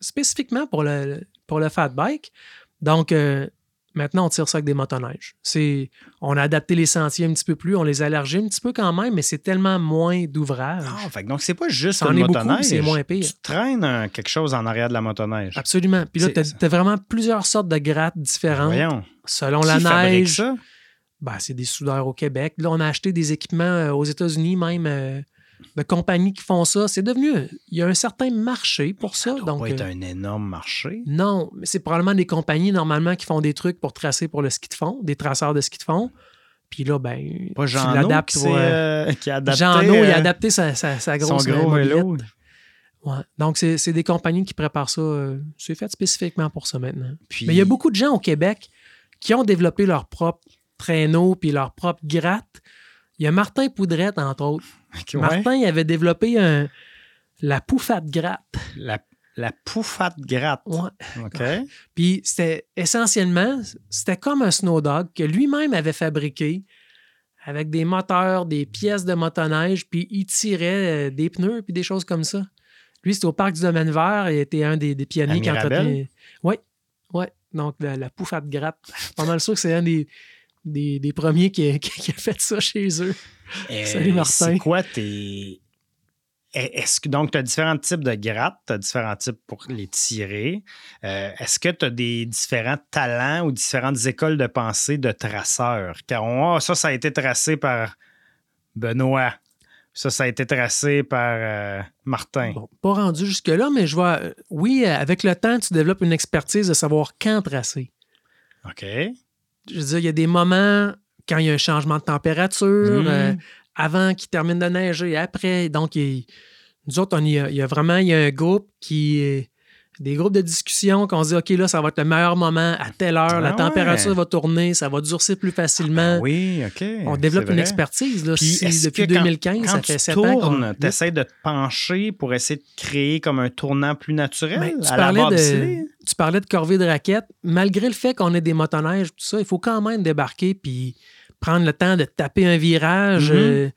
spécifiquement pour le, pour le fat bike. Donc, euh, maintenant, on tire ça avec des motoneiges. C'est, on a adapté les sentiers un petit peu plus, on les a élargis un petit peu quand même, mais c'est tellement moins d'ouvrage. Ah, fait donc c'est pas juste une motoneige. c'est moins pire. Tu traînes un- quelque chose en arrière de la motoneige. Absolument. Puis là, tu as, vraiment plusieurs sortes de grattes différentes Voyons. selon Qui la neige. ça? Ben, c'est des soudeurs au Québec. Là, on a acheté des équipements euh, aux États-Unis, même euh, de compagnies qui font ça. C'est devenu. Il y a un certain marché pour ça. Ça doit donc, pas être euh, un énorme marché. Non, mais c'est probablement des compagnies normalement qui font des trucs pour tracer pour le ski de fond, des traceurs de ski de fond. Puis là, ben, Pas tu Jean l'adaptes qui, euh, qui a adapté Jean il a euh, adapté sa, sa, sa son grosse gros mobilette. vélo. Ouais. Donc, c'est c'est des compagnies qui préparent ça. euh, c'est fait spécifiquement pour ça maintenant. Puis, Mais il y a beaucoup de gens au Québec qui ont développé leur propre traîneau puis leur propre gratte. Il y a Martin Poudrette, entre autres. Ouais, Martin, il avait développé un, la pouffate gratte. la, la pouffate gratte. Ouais. OK. Puis c'était essentiellement, c'était comme un Snow Dog que lui-même avait fabriqué avec des moteurs, des pièces de motoneige, puis il tirait euh, des pneus puis des choses comme ça. Lui, c'était au parc du domaine vert, il était un des, des pionniers qui entretenait. Oui, oui. Donc la, la pouffate gratte. Pas mal sûr que c'est un des, des, des premiers qui a, qui a fait ça chez eux. Euh, Salut, Martin. C'est quoi tes. Est-ce que donc tu as différents types de grattes, tu as différents types pour les tirer. Euh, Est-ce que tu as des différents talents ou différentes écoles de pensée de traceurs? Car on- ah, ça, ça a été tracé par Benoît. Ça, ça a été tracé par euh, Martin. Bon, pas rendu jusque-là, mais je vois. Oui, avec le temps, tu développes une expertise de savoir quand tracer. OK. Je veux dire, il y a des moments quand il y a un changement de température, Mhm. euh, avant qu'il termine de neiger, après. Donc, il- nous autres, on y a, il y a vraiment il y a un groupe qui. Des groupes de discussion qu'on se dit, OK, là, ça va être le meilleur moment à telle heure, la Ah température va tourner, ça va durcir plus facilement. Ah oui, OK. On développe une expertise. Là, Puis Si depuis que quand- 2015, quand ça tu fait 7 ans. qu'on- tournes, tu essaies de te pencher pour essayer de créer comme un tournant plus naturel Mais tu à parlais de- tu parlais de corvée de raquettes. Malgré le fait qu'on ait des motoneiges, tout ça, il faut quand même débarquer puis prendre le temps de taper un virage. Mhm. euh,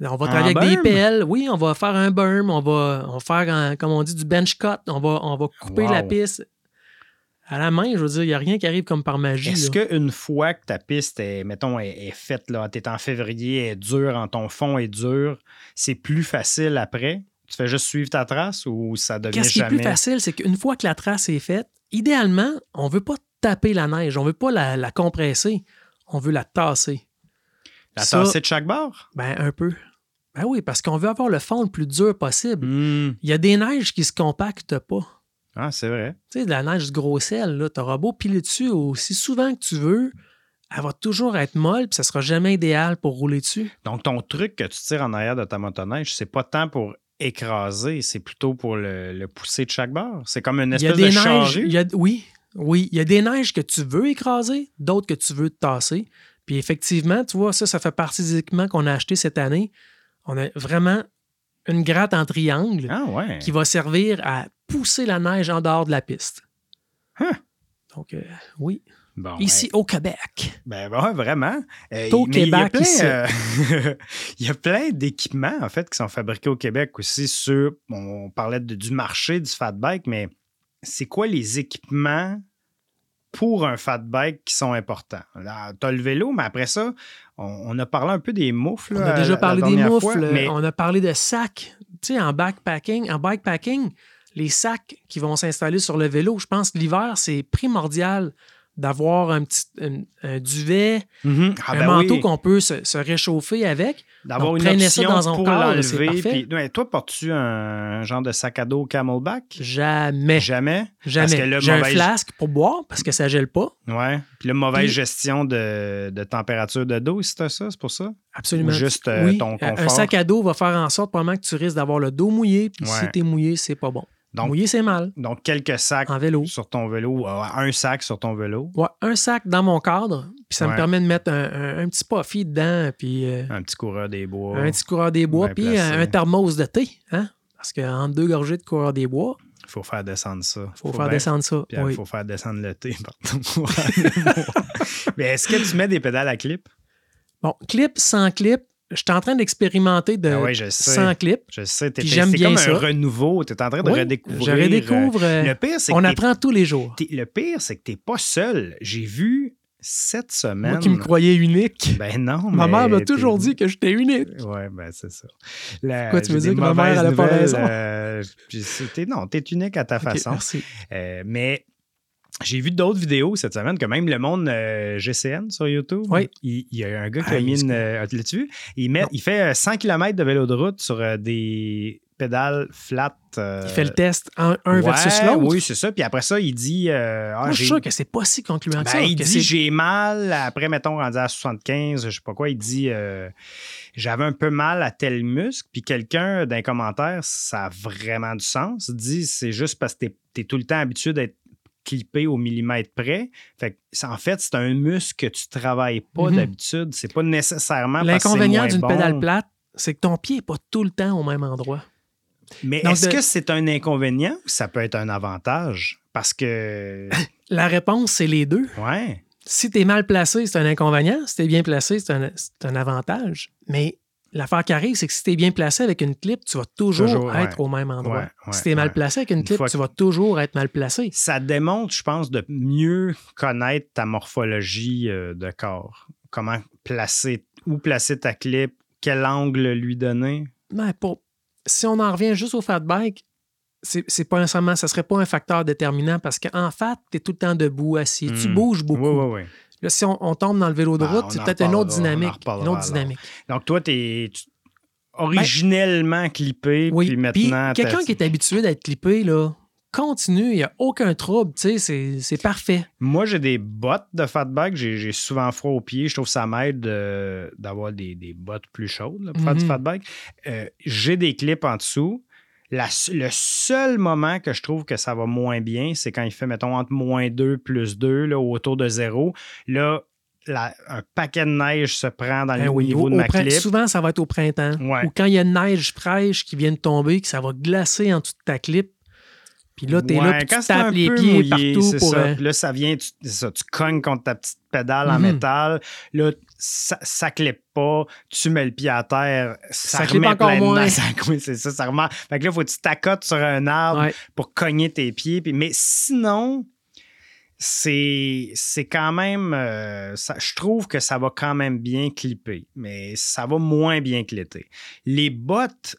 on va En travailler avec des pelles. Oui, on va faire un berm. On va, on va faire, un- comme on dit, du bench cut. On va, on va couper Wow. la piste. À la main, je veux dire, il n'y a rien qui arrive comme par magie. Est-ce qu'une fois que ta piste est, mettons, est, est faite, là, t'es en février, est dure, en ton fond est dur, c'est plus facile après? Tu fais juste suivre ta trace ou ça devient Qu'est-ce qui est plus facile, c'est qu'une fois que la trace est faite, idéalement, on ne veut pas taper la neige. On ne veut pas la, la compresser. On veut la tasser. La Ça- tasser de chaque bord? Ben, un peu. Ben oui, parce qu'on veut avoir le fond le plus dur possible. Hmm. Il y a des neiges qui se compactent pas. Ah, c'est vrai. Tu sais, de la neige de gros sel, là, t'auras beau piler dessus aussi souvent que tu veux, elle va toujours être molle, puis ça sera jamais idéal pour rouler dessus. Donc, ton truc que tu tires en arrière de ta motoneige, c'est pas tant pour écraser, c'est plutôt pour le, le pousser de chaque bord? C'est comme une Il y a espèce des de neiges, charrue? il y a- oui, oui, il y a des neiges que tu veux écraser, d'autres que tu veux tasser. Puis effectivement, tu vois, ça, ça fait partie des équipements qu'on a achetés cette année. On a vraiment une gratte en triangle Ah ouais. qui va servir à pousser la neige en dehors de la piste. Huh. Donc, euh, oui, Bon, ici au Québec. Ben ouais, vraiment. Euh, Au mais il y a Québec, plein, euh, il y a plein d'équipements, en fait, qui sont fabriqués au Québec aussi sur. On parlait de- du marché du fat bike, mais c'est quoi les équipements pour un fat bike qui sont importants? Tu as le vélo, mais après ça, on, on a parlé un peu des moufles. On a déjà la- la parlé des moufles, fois, mais on a parlé de sacs. Tu sais, en backpacking, en bikepacking, les sacs qui vont s'installer sur le vélo, je pense que l'hiver, c'est primordial d'avoir un petit un, un duvet, Mhm. Ah, un ben manteau oui. qu'on peut se, se réchauffer avec. D'avoir une ça option dans pour c'est l'enlever. ouais, toi, portes-tu un genre de sac à dos camelback? Jamais. Jamais? Jamais. J'ai un mauvaise- flasque pour boire parce que ça gèle pas. Ouais. Puis là, mauvaise Puis- gestion de, de température de dos, t'as ça, c'est pour ça? Absolument. Ou juste, euh, oui, ton un- Un confort? sac à dos va faire en sorte probablement que tu risques d'avoir le dos mouillé. Puis Ouais. si t'es mouillé, c'est pas bon. Donc, mouillé, c'est mal. donc quelques sacs En vélo. sur ton vélo, euh, un sac sur ton vélo, Ouais, un sac dans mon cadre, puis ça Ouais. me permet de mettre un, un- un petit puffy dedans, puis euh, un petit coureur des bois. un petit coureur des bois, puis placé. un, un thermos de thé. Hein? Parce qu'entre deux gorgées de coureur des bois, Il faut faire descendre ça. il faut, faire bien- descendre ça. Il oui. faut faire descendre le thé. Mais est-ce que tu mets des pédales à clip? Bon, clip, sans clip, je suis en train d'expérimenter de Ah ouais, je sais. sans clip. Je sais, j'aime c'est bien comme ça. un renouveau. Tu es en train de Oui, redécouvrir. Je redécouvre. euh, euh, Le pire, c'est on que apprend tous les jours. le pire, c'est que tu n'es pas seul. J'ai vu cette semaine. Moi qui me croyais unique. Ben non, Ma mais mère m'a toujours dit que j'étais unique. Ouais, ben c'est ça. La- Quoi, tu dire des que ma mère, elle a pas raison? euh, non, t'es unique à ta façon. merci. Euh, mais j'ai vu d'autres vidéos cette semaine que même le monde euh, GCN sur YouTube, Oui. il, il y a un gars qui Ah, a mis il une. euh, L'as-tu vu? Il, met, Non. il fait euh, 100 km de vélo de route sur euh, des pédales flat. euh, Il fait le test un, un ouais, versus l'autre? Oui, c'est ça. Puis après ça, il dit. euh, ah, Moi, je suis sûr que c'est pas si concluant que ben, ça. il que dit j'ai mal, après, mettons, rendu à 75, je sais pas quoi, il dit euh, j'avais un peu mal à tel muscle, puis quelqu'un d'un commentaire, ça a vraiment du sens, dit c'est juste parce que tu es, tout le temps habitué d'être clippé au millimètre près. Fait que, en fait, c'est un muscle que tu travailles pas Mhm. d'habitude. C'est pas nécessairement L'inconvénient d'une bon. pédale plate, c'est que ton pied n'est pas tout le temps au même endroit. Mais est-ce de- que c'est un inconvénient ou ça peut être un avantage? Parce que, La réponse, c'est les deux. ouais, Si tu es mal placé, c'est un inconvénient. Si tu es bien placé, c'est un, c'est un avantage. Mais l'affaire qui arrive, c'est que si tu es bien placé avec une clip, tu vas toujours, Toujours, être ouais. au même endroit. Ouais, ouais, si tu es mal placé avec une Une clip, tu vas toujours être mal placé. ça démontre, je pense, de mieux connaître ta morphologie euh, de corps. Comment placer, où placer ta clip, quel angle lui donner. Mais pour- si on en revient juste au fat bike, c'est pas nécessairement, ça serait pas un facteur déterminant parce qu'en fat, tu es tout le temps debout, assis. Tu Hmm. bouges beaucoup. Oui, oui, oui. Là, si on, on tombe dans le vélo de Ben, route, c'est peut-être une autre dynamique. Une autre dynamique. Donc, toi, tu- originellement clippé, Oui. puis maintenant. quelqu'un qui est habitué d'être clippé, là, continue, il n'y a aucun trouble, tu sais, c'est- c'est parfait. Moi, j'ai des bottes de fatback. J'ai j'ai souvent froid aux pieds. Je trouve que ça m'aide euh, d'avoir des, des bottes plus chaudes là, pour faire du Mhm. fatback. Euh, j'ai des clips en dessous. La le seul moment que je trouve que ça va moins bien, c'est quand il fait, mettons, entre moins 2 plus 2, là, autour de zéro. Là, la- un paquet de neige se prend dans le Ben oui, niveau au- de ma clip. Souvent, ça va être au printemps. Ouais. Ou quand il y a une neige fraîche qui vient de tomber, que ça va glacer en dessous de ta clip. Puis là, t'es là, puis quand tu c'est un tapes les pieds mouillé, partout c'est pour. ça. euh, Puis Là, ça vient, tu, ça, tu cognes contre ta petite pédale en Mhm. métal. Là, ça, ça clip pas. Tu mets le pied à terre. Ça, Ça remet encore plein de moins. neige. Ça- oui, c'est ça, ça remet. Fait que là, faut que tu t'accotes sur un arbre ouais. pour cogner tes pieds. Puis, mais sinon, c'est, c'est quand même. euh, ça- je trouve que ça va quand même bien clipper, mais ça va moins bien clipper. Les bottes,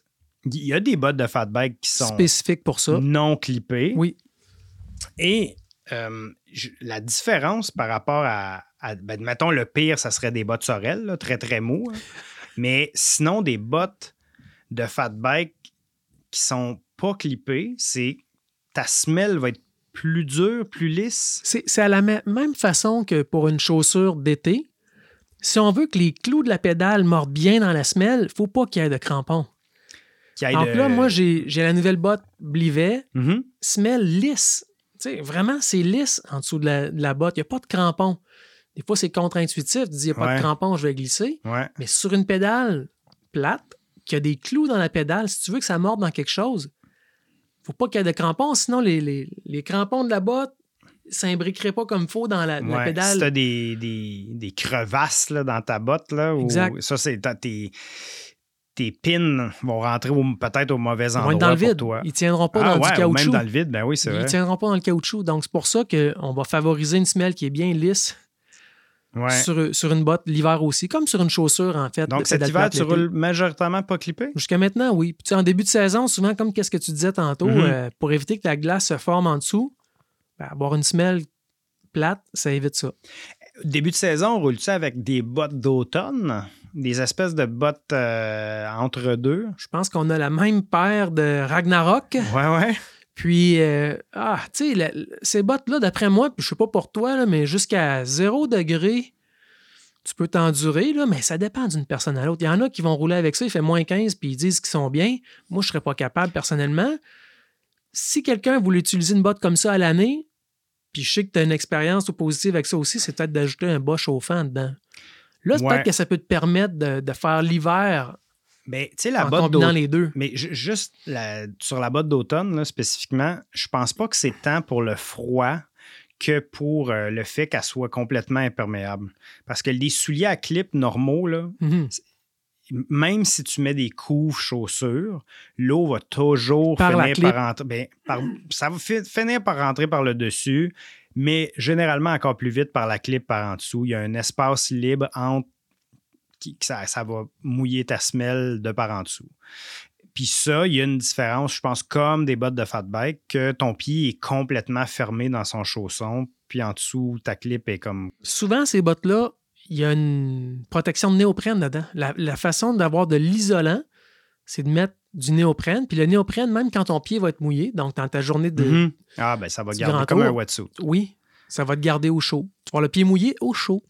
il y a des bottes de fatback qui sont Spécifique pour ça. non clippées. Oui. Et euh, la différence par rapport à, à- ben, mettons, le pire, ça serait des bottes Sorel, là, très, très mou. hein. Mais sinon, des bottes de fat bike qui sont pas clippées, c'est ta semelle va être plus dure, plus lisse. C'est à la mê- même façon que pour une chaussure d'été. Si on veut que les clous de la pédale mordent bien dans la semelle, il faut pas qu'il y ait de crampons. Qui aille Donc de- là, moi, j'ai la nouvelle botte Blivet, Mhm. semelle lisse. Tu sais, vraiment, c'est lisse en dessous de la, de la botte. Il n'y a pas de crampons. Des fois, c'est contre-intuitif. Tu dis, il n'y a pas Ouais. de crampons, je vais glisser. Ouais. Mais sur une pédale plate, qui a des clous dans la pédale, si tu veux que ça morde dans quelque chose, faut pas qu'il y ait de crampons, sinon les, les- les crampons de la botte s'imbriqueraient pas comme il faut dans la, pédale. Si t'as des, des, des crevasses là, dans ta botte, là, ou- Exact. ça, c'est tes, tes pins vont rentrer peut-être au mauvais Ils endroit dans le pour vide. toi. Ils tiendront pas Ah dans ouais, du ou même caoutchouc. dans le vide, ben oui, c'est Ils vrai. tiendront pas dans le caoutchouc. Donc, c'est pour ça qu'on va favoriser une semelle qui est bien lisse Ouais. sur, sur une botte l'hiver aussi, comme sur une chaussure, en fait. Donc cet hiver, tu roules majoritairement pas clippé? Jusqu'à maintenant, oui. Puis, en début de saison, souvent, comme qu'est-ce que tu disais tantôt, Mhm. euh, pour éviter que la glace se forme en dessous, ben, avoir une semelle plate, ça évite ça. Début de saison, roules-tu avec des bottes d'automne? Des espèces de bottes euh, entre deux? Je pense qu'on a la même paire de Ragnarok. Ouais, ouais. Puis, euh, ah, tu sais, ces bottes-là, d'après moi, puis je sais pas pour toi, là, mais jusqu'à 0 degré, tu peux t'endurer, là, mais ça dépend d'une personne à l'autre. Il y en a qui vont rouler avec ça, il fait moins 15, puis ils disent qu'ils sont bien. Moi, je serais pas capable personnellement. Si quelqu'un voulait utiliser une botte comme ça à l'année, puis je sais que tu as une expérience positive avec ça aussi, c'est peut-être d'ajouter un bas chauffant dedans. Là, c'est Ouais. peut-être que ça peut te permettre de, de faire l'hiver Mais tu sais, la en botte combinant les deux. Mais ju- juste la- sur la botte d'automne, spécifiquement, je pense pas que c'est tant pour le froid que pour euh, le fait qu'elle soit complètement imperméable. Parce que les souliers à clip normaux, là, Mhm. même si tu mets des couches chaussures, l'eau va toujours Par finir par rentrer. ben, par- ça va fi- finir par rentrer par le dessus, mais généralement encore plus vite par la clip par en dessous. Il y a un espace libre entre qui, ça, va mouiller ta semelle de par en dessous. Puis ça, il y a une différence, je pense, comme des bottes de fat bike, que ton pied est complètement fermé dans son chausson, puis en dessous, ta clip est comme. souvent, ces bottes-là, il y a une protection de néoprène dedans. La façon d'avoir de l'isolant, c'est de mettre du néoprène. Puis le néoprène, même quand ton pied va être mouillé, donc dans ta journée de. Mhm. Ah, ben ça va garder comme un wetsuit. Oui, ça va te garder au chaud. Tu vas le pied mouillé au chaud.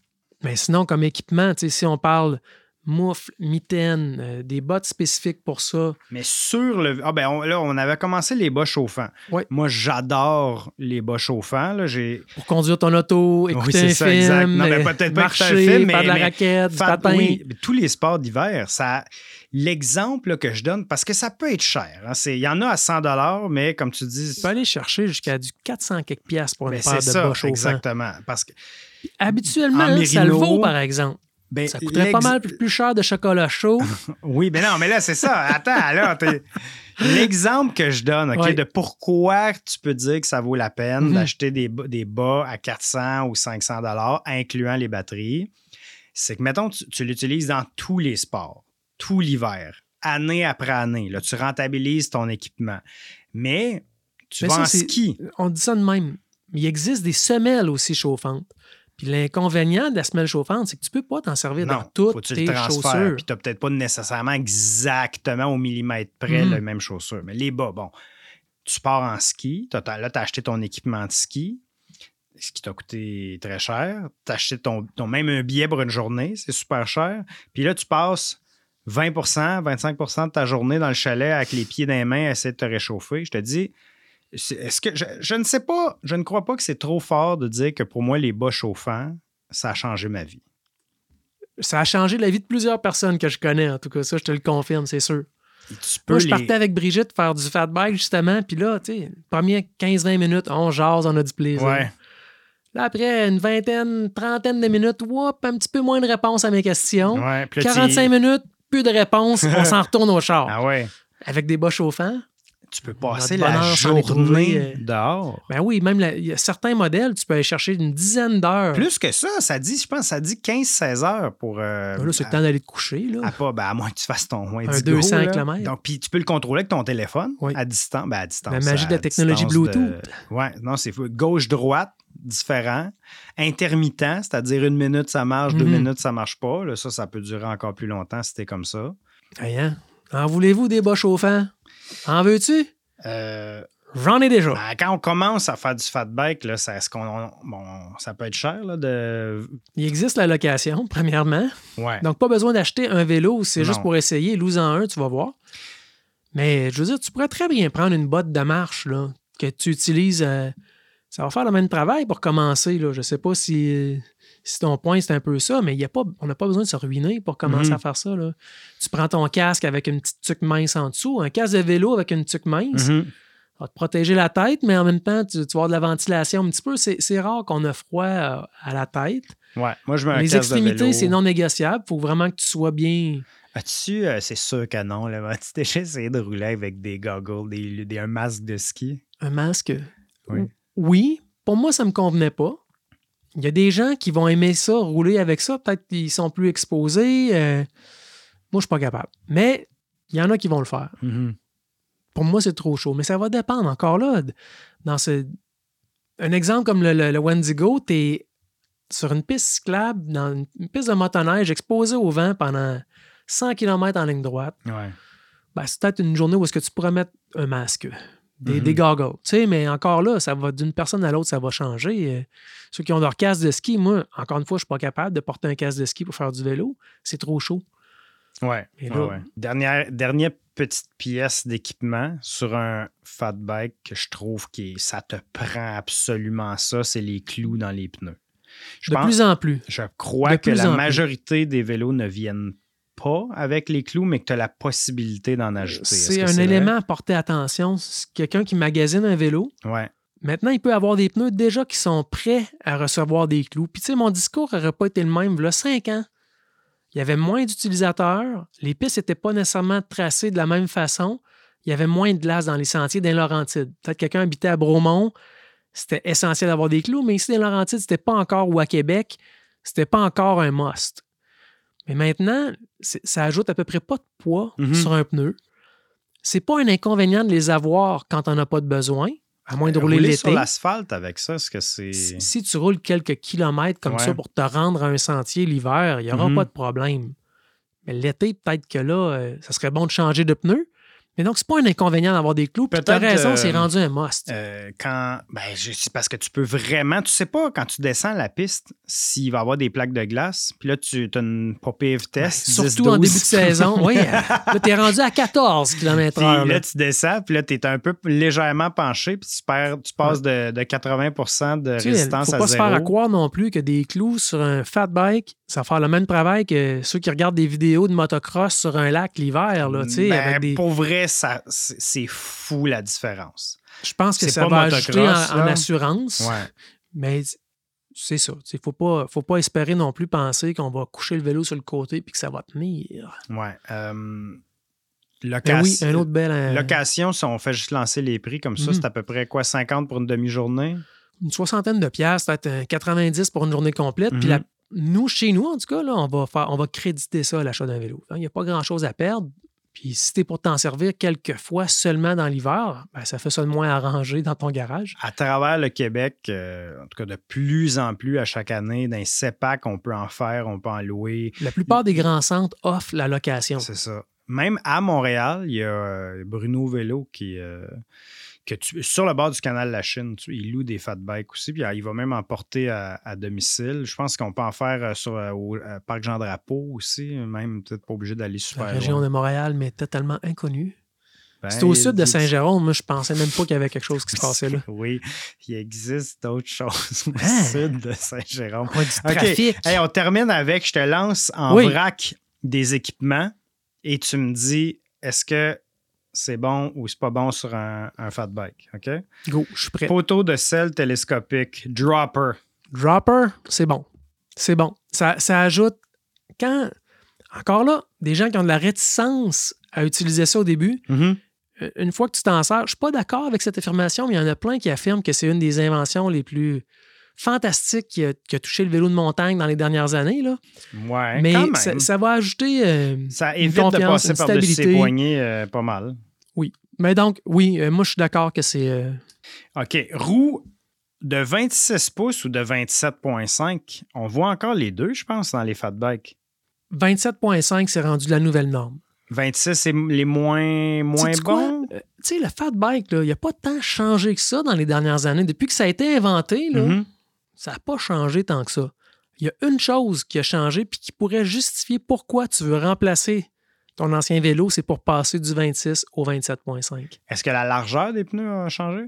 Mais sinon, comme équipement, tu sais, si on parle moufle, mitaine, euh, des bottes spécifiques pour ça, Mais sur le. Ah, ben on- là, on avait commencé les bas chauffants. Ouais. Moi, j'adore les bas chauffants. Là. J'ai. pour conduire ton auto, écouter c'est un ça, film, exact. Non, mais euh, peut-être pas un marcher, film, faire de la mais raquette, du patin. oui, tous les sports d'hiver, ça. L'exemple que je donne, parce que ça peut être cher. hein, c'est- Il y en a à 100 mais comme tu dis. Tu peux aller chercher jusqu'à du 400 quelques piastres pour une ben, paire c'est de ça, bas exactement. Parce que. Habituellement, En ça le vaut, par exemple. ben, Ça coûterait pas mal plus cher de chocolat chaud. Oui, mais non, mais là, c'est ça. Attends, là, t'es- l'exemple que je donne, OK, de pourquoi tu peux dire que ça vaut la peine Mhm. d'acheter des, bas- des bas à 400 ou 500 dollars, incluant les batteries, c'est que, mettons, tu, tu l'utilises dans tous les sports, tout l'hiver, année après année. Là, tu rentabilises ton équipement. Mais tu Mais vas ça, en ski. On dit ça de même. Il existe des semelles aussi chauffantes. Puis l'inconvénient de la semelle chauffante, c'est que tu peux pas t'en servir Non, dans toutes faut que tu tes le chaussures. Puis tu peut-être pas nécessairement exactement au millimètre près Mhm. les mêmes chaussures. Mais les bas, bon, tu pars en ski. là, tu as acheté ton équipement de ski, ce qui t'a coûté très cher. Tu as acheté ton, ton- même un billet pour une journée, c'est super cher. Puis là, tu passes 20% 25% de ta journée dans le chalet avec les pieds dans les mains à essayer de te réchauffer. Je te dis, est-ce que je, je ne sais pas, je ne crois pas que c'est trop fort de dire que pour moi, les bas chauffants, ça a changé ma vie. Ça a changé la vie de plusieurs personnes que je connais, en tout cas. Ça, je te le confirme, c'est sûr. Tu peux Moi, je les- partais avec Brigitte faire du fat bike, justement. Puis là, tu sais, première 15-20 minutes, on jase, on a du plaisir. Ouais. Là, après une vingtaine, trentaine de minutes, whoop, un petit peu moins de réponses à mes questions. Ouais, puis là, tu- 45 minutes, plus de réponses, on s'en retourne au char. Ah ouais. Avec des bas chauffants. Tu peux passer la journée euh, dehors. Ben oui, même la- il y a certains modèles, tu peux aller chercher une dizaine d'heures. Plus que ça, ça dit, je pense, ça dit 15-16 heures pour. euh, Ben là, c'est le temps d'aller te coucher. Là. à pas, ben, à moins que tu fasses ton Un Wendigo, 200 là. kilomètres. Donc, puis tu peux le contrôler avec ton téléphone Oui. à distance. Ben, à distance. La magie de la technologie distance de- Bluetooth. Ouais, non, c'est fou. Gauche-droite, différent. Intermittent, c'est-à-dire une minute ça marche, deux Mhm. minutes ça marche pas. Là, ça, ça peut durer encore plus longtemps si t'es comme ça. Hey, hein? En voulez-vous des bas chauffants? En veux-tu? Euh, J'en ai déjà. ben, quand on commence à faire du fat bike, là, ça, on- bon, ça peut être cher là, de. Il existe la location, premièrement. Ouais. Donc, pas besoin d'acheter un vélo. C'est juste pour essayer. Loue-en un, tu vas voir. Mais je veux dire, tu pourrais très bien prendre une botte de marche là, que tu utilises. euh, ça va faire le même travail pour commencer. Là. Je sais pas si, si ton point c'est un peu ça, mais y a pas, on n'a pas besoin de se ruiner pour commencer Mhm. à faire ça. Là. Tu prends ton casque avec une petite tuque mince en dessous, un casque de vélo avec une tuque mince. Mhm. Ça va te protéger la tête, mais en même temps, tu, tu vas avoir de la ventilation un petit peu. C'est rare qu'on a froid euh, à la tête. Ouais. Moi, je mets un Les extrémités, c'est non négociable. Il faut vraiment que tu sois bien. As-tu, euh, c'est sûr que non, là, tu t'es essayé de rouler avec des goggles, des, des- un masque de ski? Un masque? Oui. Oui, pour moi, ça ne me convenait pas. Il y a des gens qui vont aimer ça, rouler avec ça. Peut-être qu'ils sont plus exposés. euh, Moi, je ne suis pas capable. Mais il y en a qui vont le faire. Mhm. Pour moi, c'est trop chaud. Mais ça va dépendre. Encore là, dans ce... un exemple comme le, le- le Wendigo, tu es sur une piste cyclable, dans une une piste de motoneige, exposé au vent pendant 100 km en ligne droite. Ouais. Ben, c'est peut-être une journée où est-ce que tu pourrais mettre un masque, des, Mhm. des goggles. Tu sais, mais encore là, ça va d'une personne à l'autre, ça va changer. Euh, Ceux qui ont leur casque de ski, moi, encore une fois, je ne suis pas capable de porter un casque de ski pour faire du vélo. C'est trop chaud. Ouais. Là- ouais. Dernière, dernière petite pièce d'équipement sur un fat bike que je trouve que ça te prend absolument ça, c'est les clous dans les pneus. Je de pense- plus en plus. Je crois de que la plus. majorité des vélos ne viennent pas avec les clous, mais que tu as la possibilité d'en ajouter. Est-ce C'est un élément à porter attention. C'est Quelqu'un qui magasine un vélo, Ouais. maintenant, il peut avoir des pneus déjà qui sont prêts à recevoir des clous. Puis, tu sais, mon discours n'aurait pas été le même. Là, cinq ans, il y avait moins d'utilisateurs. Les pistes n'étaient pas nécessairement tracées de la même façon. Il y avait moins de glace dans les sentiers dans Laurentides. Peut-être que quelqu'un habitait à Bromont, c'était essentiel d'avoir des clous, mais ici, dans Laurentides, c'était pas encore, ou à Québec, c'était pas encore un must. Mais maintenant, ça ajoute à peu près pas de poids Mhm. sur un pneu. C'est pas un inconvénient de les avoir quand on n'a pas de besoin, à moins de rouler, Rouler sur l'été. l'asphalte avec ça, est-ce que c'est. Si si tu roules quelques kilomètres comme Ouais. ça pour te rendre à un sentier l'hiver, il n'y aura Mhm. pas de problème. Mais l'été, peut-être que là, euh, ça serait bon de changer de pneus. Mais donc, c'est pas un inconvénient d'avoir des clous. Tu Peut-être, raison, euh, c'est rendu un must. Euh, quand ben, je- c'est parce que tu peux vraiment, tu sais pas quand tu descends la piste s'il va y avoir des plaques de glace, puis là tu as une pas pire vitesse, Ben, Surtout en 10, début de saison. oui, euh, là, tu es rendu à 14 km Puis h là, tu descends, puis là, tu es un peu légèrement penché, puis tu, perds, tu passes de, de 80% de Il résistance faut à pas se zéro. faire à croire non plus que des clous sur un fat bike, ça va faire le même travail que ceux qui regardent des vidéos de motocross sur un lac l'hiver. là, Ben, avec des- Pour vrai, ça, c'est fou la différence. Je pense que c'est ça pas va ajouter en, en assurance. Ouais. Mais c'est ça. Il ne faut pas, faut pas espérer non plus penser qu'on va coucher le vélo sur le côté puis que ça va tenir. ouais. Euh, Ben location, oui, un autre bel. euh, location, si on fait juste lancer les prix comme ça, Mhm. c'est à peu près quoi, 50 pour une demi-journée? Une soixantaine de piastres, peut-être un 90 pour une journée complète. Puis Mhm. la- nous, chez nous, en tout cas, là, on, va faire, on va créditer ça à l'achat d'un vélo. Il n'y a pas grand-chose à perdre. Puis si tu es pour t'en servir quelques fois seulement dans l'hiver, ben, ça fait ça de moins arrangé dans ton garage. À travers le Québec, euh, en tout cas de plus en plus à chaque année, dans les CEPAC, on peut en faire, on peut en louer. La plupart des grands centres offrent la location. C'est ça. Même à Montréal, il y a euh, Bruno Vélo qui, euh, que tu- sur le bord du canal de la Chine, tu- il loue des fat bikes aussi, puis euh, il va même en porter à, à domicile. Je pense qu'on peut en faire euh, sur, euh, au Parc Jean-Drapeau aussi, même peut-être pas obligé d'aller La super région loin. de Montréal, mais totalement inconnue. Ben, C'était au sud de Saint-Jérôme. Moi, je pensais même pas qu'il y avait quelque chose qui se passait là. Oui, il existe d'autres choses au Hein? sud de Saint-Jérôme. On du. Hey, on termine avec, je te lance en Oui. vrac des équipements et tu me dis est-ce que c'est bon ou c'est pas bon sur un, un fat bike. OK? Go, je suis prêt. Poteau de sel télescopique, dropper. Dropper, c'est bon. C'est bon. Ça, ça ajoute. Quand. Encore là, des gens qui ont de la réticence à utiliser ça au début, Mhm. euh, une fois que tu t'en sers, je suis pas d'accord avec cette affirmation, mais il y en a plein qui affirment que c'est une des inventions les plus fantastiques qui a, qui a touché le vélo de montagne dans les dernières années. Là. Ouais, mais quand même. ça, ça va ajouter. euh, Ça une évite de confiance, passer une par-dessus ses poignets euh, pas mal. Mais donc, oui, euh, moi, je suis d'accord que c'est. OK. Roue de 26 pouces ou de 27,5. On voit encore les deux, je pense, dans les fat bikes. 27,5, c'est rendu la nouvelle norme. 26, c'est les moins, moins quoi? bons? Tu sais, le fat bike, il n'y a pas tant changé que ça dans les dernières années. Depuis que ça a été inventé, là, Mhm. Ça n'a pas changé tant que ça. Il y a une chose qui a changé puis qui pourrait justifier pourquoi tu veux remplacer ton ancien vélo, c'est pour passer du 26 au 27,5. Est-ce que la largeur des pneus a changé?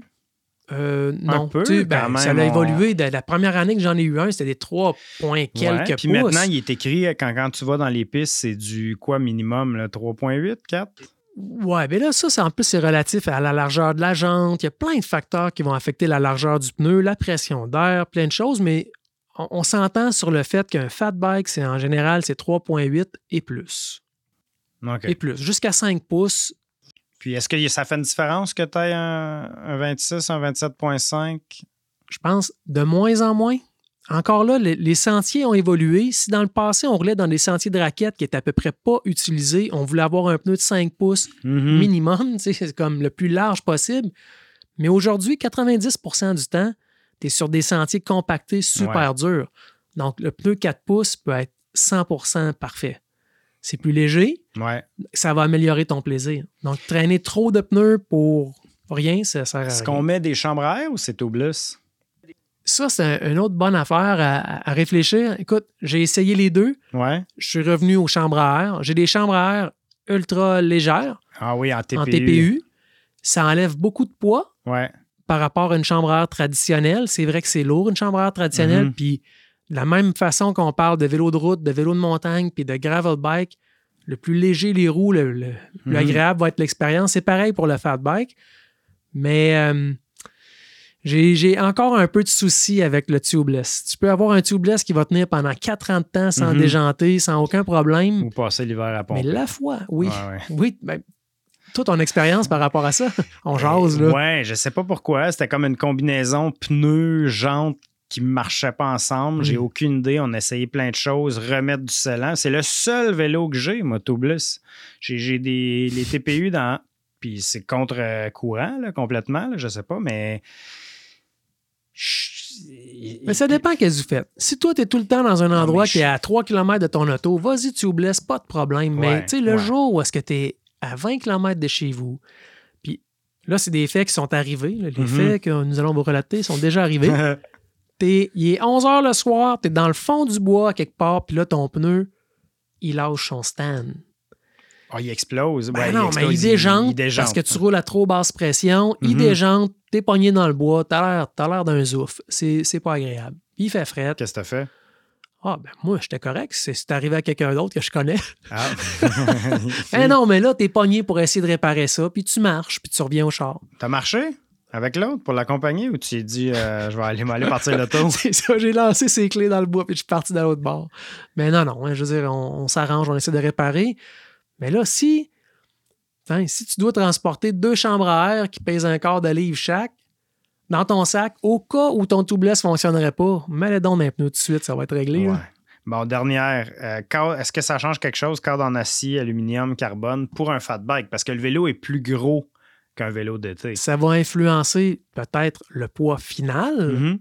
Euh, non, peu, tu sais, ben, même, ça a évolué. De la première année que j'en ai eu un, c'était des 3 points quelques Ouais, Puis pouces. maintenant, il est écrit, quand, quand tu vas dans les pistes, c'est du quoi minimum? là, 3,8, 4? Ouais, mais là, ça, c'est en plus, c'est relatif à la largeur de la jante. Il y a plein de facteurs qui vont affecter la largeur du pneu, la pression d'air, plein de choses, mais on, on s'entend sur le fait qu'un fat bike, c'est en général, c'est 3,8 et plus. Et plus. Jusqu'à 5 pouces, Puis est-ce que ça fait une différence que tu aies un, un 26, un 27,5? je pense, de moins en moins. Encore là, les, les sentiers ont évolué. Si dans le passé, on roulait dans des sentiers de raquettes qui étaient à peu près pas utilisés, on voulait avoir un pneu de 5 pouces Mhm. minimum, c'est comme le plus large possible. Mais aujourd'hui, 90% du temps, tu es sur des sentiers compactés super durs. Donc, le pneu 4 pouces peut être 100% parfait. C'est plus léger, Ouais. ça va améliorer ton plaisir. Donc, traîner trop de pneus pour rien, ça sert à Est-ce rien. qu'on met des chambres à air ou c'est tubeless? Ça, c'est un- une autre bonne affaire à, à réfléchir. Écoute, j'ai essayé les deux. Ouais. Je suis revenu aux chambres à air. J'ai des chambres à air ultra légères Ah oui, en TPU. en TPU. Ça enlève beaucoup de poids. Ouais. par rapport à une chambre à air traditionnelle. C'est vrai que c'est lourd, une chambre à air traditionnelle. Mhm. Puis, de la même façon qu'on parle de vélo de route, de vélo de montagne, puis de gravel bike, le plus léger les roues, le, le plus Mhm. agréable va être l'expérience. C'est pareil pour le fat bike. Mais euh, j'ai encore un peu de soucis avec le tubeless. Tu peux avoir un tubeless qui va tenir pendant 4 ans de temps sans Mhm. déjanter, sans aucun problème. Ou passer l'hiver à Mais pomper. la fois, oui. Ouais, ouais. Oui, ben, toi, ton expérience par rapport à ça, on jase, là. Ouais, je sais pas pourquoi. C'était comme une combinaison pneus, jantes qui ne marchaient pas ensemble. J'ai Mm. aucune idée. On a essayé plein de choses, remettre du scellant. C'est le seul vélo que j'ai, moi, tubeless. J'ai j'ai des les TPU dans. Puis c'est contre-courant, là, complètement. là, je sais pas, mais. Mais ça dépend qu'est-ce que vous faites. Si toi, tu es tout le temps dans un endroit qui est à 3 km de ton auto, vas-y, tu blesses, pas de problème. Mais tu sais, le ouais. jour où est-ce que tu es à 20 km de chez vous, puis là, c'est des faits qui sont arrivés. là. les Mhm. faits que nous allons vous relater sont déjà arrivés. Il est 11 h le soir, tu es dans le fond du bois quelque part, puis là, ton pneu, il lâche son stand. Ah, il explose. Ben Ouais, non, mais il déjante, il déjante. parce que tu roules à trop basse pression. Il Mhm. déjante, t'es pogné dans le bois, t'as l'air, t'as l'air d'un zouf. C'est, pas agréable. Il fait fret. Qu'est-ce que t'as fait? Ah, ben moi, j'étais correct. C'est, arrivé à quelqu'un d'autre que je connais. Ah. Eh non, mais là, t'es pogné pour essayer de réparer ça, puis tu marches, puis tu reviens au char. T'as marché avec l'autre pour l'accompagner ou tu t'es dit euh, je vais aller m'aller partir l'auto? c'est ça, j'ai lancé ses clés dans le bois, puis je suis parti dans l'autre bord. Mais non, non, hein, je veux dire, on, on s'arrange, on essaie de réparer. Mais là, si, hein, si tu dois transporter deux chambres à air qui pèsent un quart de livre chaque, dans ton sac, au cas où ton tubeless ne fonctionnerait pas, mets-le donc dans les pneus tout de suite, ça va être réglé. Ouais. Bon, dernière. euh, Est-ce que ça change quelque chose, cadre en acier, aluminium, carbone, pour un fat bike? Parce que le vélo est plus gros qu'un vélo d'été. Ça va influencer peut-être le poids final, Mhm.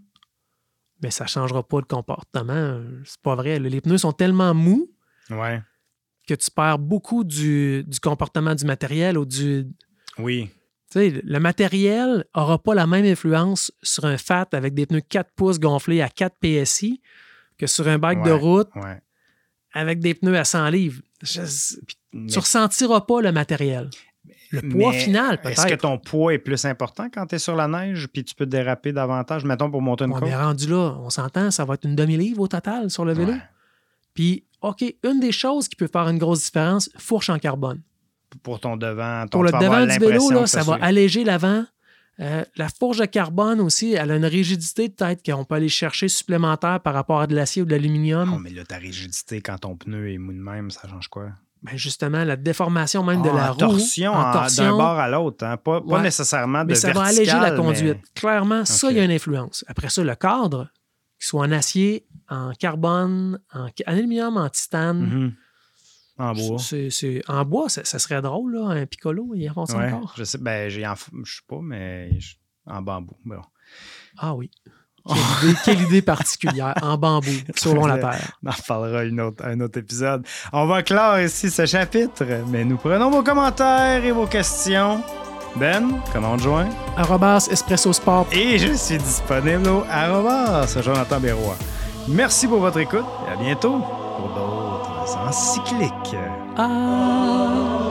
mais ça ne changera pas le comportement. C'est pas vrai. Les pneus sont tellement mous Ouais. Que tu perds beaucoup du, du comportement du matériel ou du. Oui. Tu sais, le matériel n'aura pas la même influence sur un fat avec des pneus 4 pouces gonflés à 4 PSI que sur un bike de route Ouais. avec des pneus à 100 livres. Je- Mais- tu ressentiras pas le matériel. Le poids final, Est-ce que peut-être. ton poids est plus important quand tu es sur la neige puis tu peux déraper davantage, mettons, pour monter une On côte? est rendu là, on s'entend, ça va être une demi-livre au total sur le vélo. Ouais. Puis, OK, une des choses qui peut faire une grosse différence, fourche en carbone. Pour ton devant. Ton, Pour le devant du vélo, là, ça va alléger l'avant. Euh, la fourche de carbone aussi, elle a une rigidité peut-être qu'on peut aller chercher supplémentaire par rapport à de l'acier ou de l'aluminium. Oh, mais là, ta rigidité, quand ton pneu est mou de même, ça change quoi? Ben, justement, la déformation même de Ah, la en roue. torsion, en torsion, d'un bord à l'autre. hein. Pas, pas Ouais. nécessairement de mais ça va alléger la mais- conduite. Clairement, ça, il y a une influence. Après ça, le cadre, qu'il soit en acier, en carbone, en, en aluminium, en titane, Mhm. En bois. en bois, ça, ça serait drôle, là, un piccolo, ils en font ça Ouais, encore? je sais, ben, j'ai en, je sais pas, mais je- en bambou. Bon. Ah oui. Quelle idée, quelle idée particulière, en bambou, sauvons la terre. On en reparlera une autre, un autre épisode. On va clore ici ce chapitre, mais nous prenons vos commentaires et vos questions. Ben, comment on te joint? Arrobas Espresso Sport. Et je suis disponible au arrobas Jonathan Berroy. Merci pour votre écoute et à bientôt pour d'autres encycliques. Ah.